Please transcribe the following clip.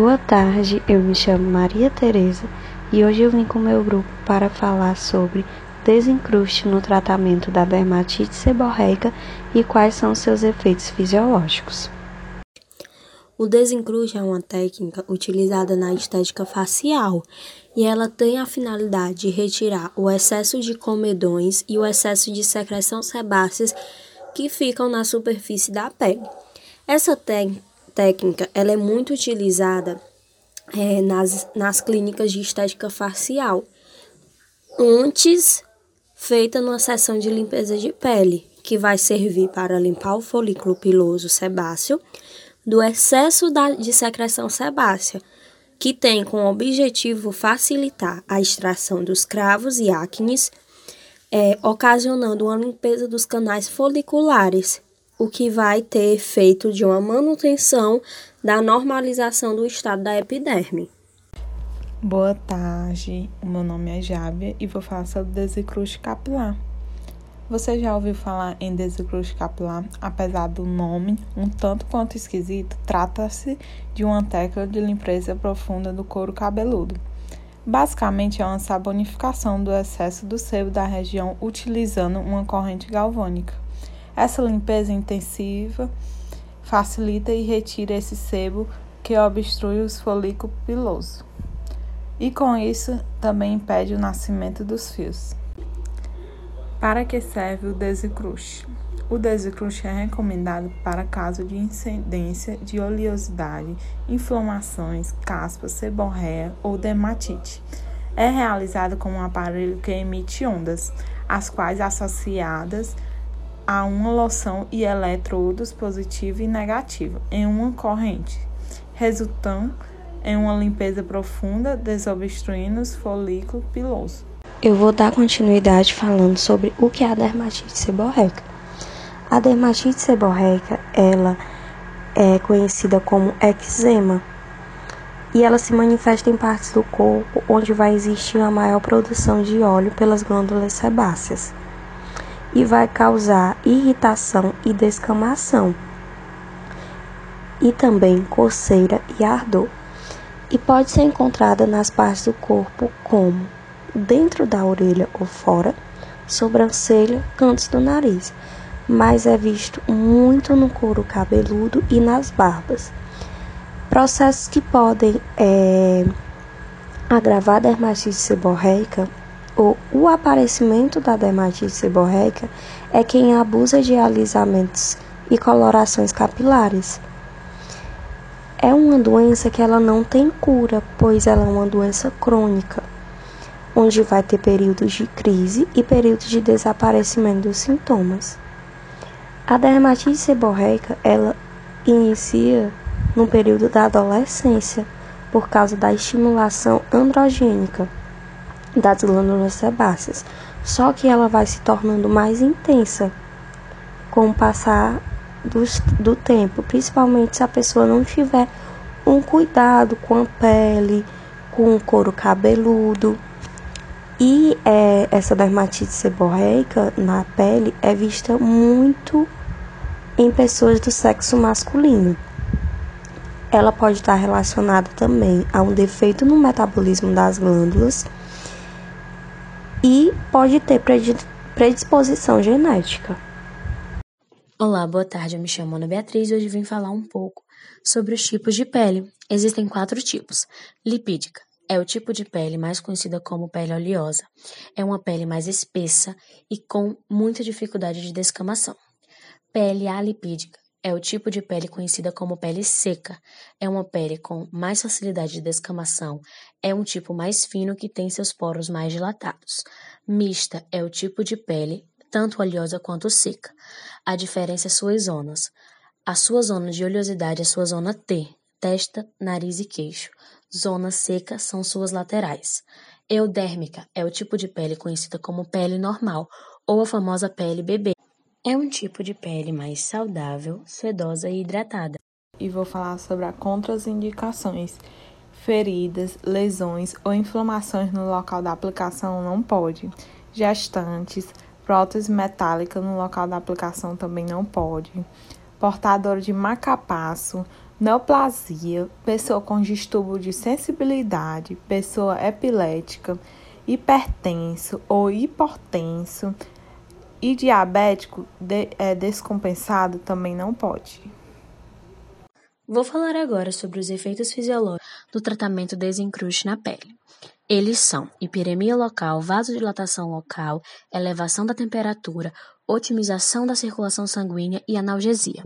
Boa tarde, eu me chamo Maria Tereza e hoje eu vim com meu grupo para falar sobre desencruste no tratamento da dermatite seborreica e quais são seus efeitos fisiológicos. O desencruste é uma técnica utilizada na estética facial e ela tem a finalidade de retirar o excesso de comedões e o excesso de secreção sebáceas que ficam na superfície da pele. Essa técnica técnica ela é muito utilizada é, nas, nas clínicas de estética facial, antes feita numa sessão de limpeza de pele, que vai servir para limpar o folículo piloso sebáceo do excesso da, de secreção sebácea, que tem como objetivo facilitar a extração dos cravos e acnes, é, ocasionando uma limpeza dos canais foliculares o que vai ter efeito de uma manutenção da normalização do estado da epiderme. Boa tarde, o meu nome é Jábia e vou falar sobre desencruste capilar. Você já ouviu falar em desencruste capilar? Apesar do nome um tanto quanto esquisito, trata-se de uma técnica de limpeza profunda do couro cabeludo. Basicamente é uma sabonificação do excesso do sebo da região utilizando uma corrente galvânica. Essa limpeza intensiva facilita e retira esse sebo que obstrui os folículos pilosos. E com isso também impede o nascimento dos fios. Para que serve o desencruste? O desencruste é recomendado para caso de incidência de oleosidade, inflamações, caspas, seborreia ou dermatite. É realizado com um aparelho que emite ondas, as quais associadas a uma loção e eletrodos positivo e negativo em uma corrente, resultando em uma limpeza profunda, desobstruindo os folículos pilosos. Eu vou dar continuidade falando sobre o que é a dermatite seborreica. A dermatite seborreica, ela é conhecida como eczema e ela se manifesta em partes do corpo onde vai existir uma maior produção de óleo pelas glândulas sebáceas e vai causar irritação e descamação, e também coceira e ardor. E pode ser encontrada nas partes do corpo como dentro da orelha ou fora, sobrancelha, cantos do nariz, mas é visto muito no couro cabeludo e nas barbas. Processos que podem é, agravar a dermatite seborreica o, o aparecimento da dermatite seborreica é quem abusa de alisamentos e colorações capilares. É uma doença que ela não tem cura, pois ela é uma doença crônica, onde vai ter períodos de crise e períodos de desaparecimento dos sintomas. A dermatite seborreica, ela inicia no período da adolescência, por causa da estimulação androgênica das glândulas sebáceas, só que ela vai se tornando mais intensa com o passar do, do tempo, principalmente se a pessoa não tiver um cuidado com a pele, com o couro cabeludo. E é, essa dermatite seborreica na pele é vista muito em pessoas do sexo masculino. Ela pode estar relacionada também a um defeito no metabolismo das glândulas e pode ter predisposição genética. Olá, boa tarde. Eu me chamo Ana Beatriz e hoje vim falar um pouco sobre os tipos de pele. Existem quatro tipos: lipídica. É o tipo de pele mais conhecida como pele oleosa. É uma pele mais espessa e com muita dificuldade de descamação. Pele alipídica é o tipo de pele conhecida como pele seca. É uma pele com mais facilidade de descamação. É um tipo mais fino que tem seus poros mais dilatados. Mista é o tipo de pele, tanto oleosa quanto seca. A diferença é suas zonas. A sua zona de oleosidade é sua zona T, testa, nariz e queixo. Zona seca são suas laterais. Eudérmica é o tipo de pele conhecida como pele normal ou a famosa pele bebê. É um tipo de pele mais saudável, sedosa e hidratada. E vou falar sobre as contraindicações. Feridas, lesões ou inflamações no local da aplicação não pode. Gestantes, prótese metálica no local da aplicação também não pode. portador de macapasso, neoplasia, pessoa com distúrbio de sensibilidade, pessoa epilética, hipertenso ou hipotenso e diabético de, é, descompensado também não pode. Vou falar agora sobre os efeitos fisiológicos do tratamento desencruste na pele. Eles são hiperemia local, vasodilatação local, elevação da temperatura, otimização da circulação sanguínea e analgesia.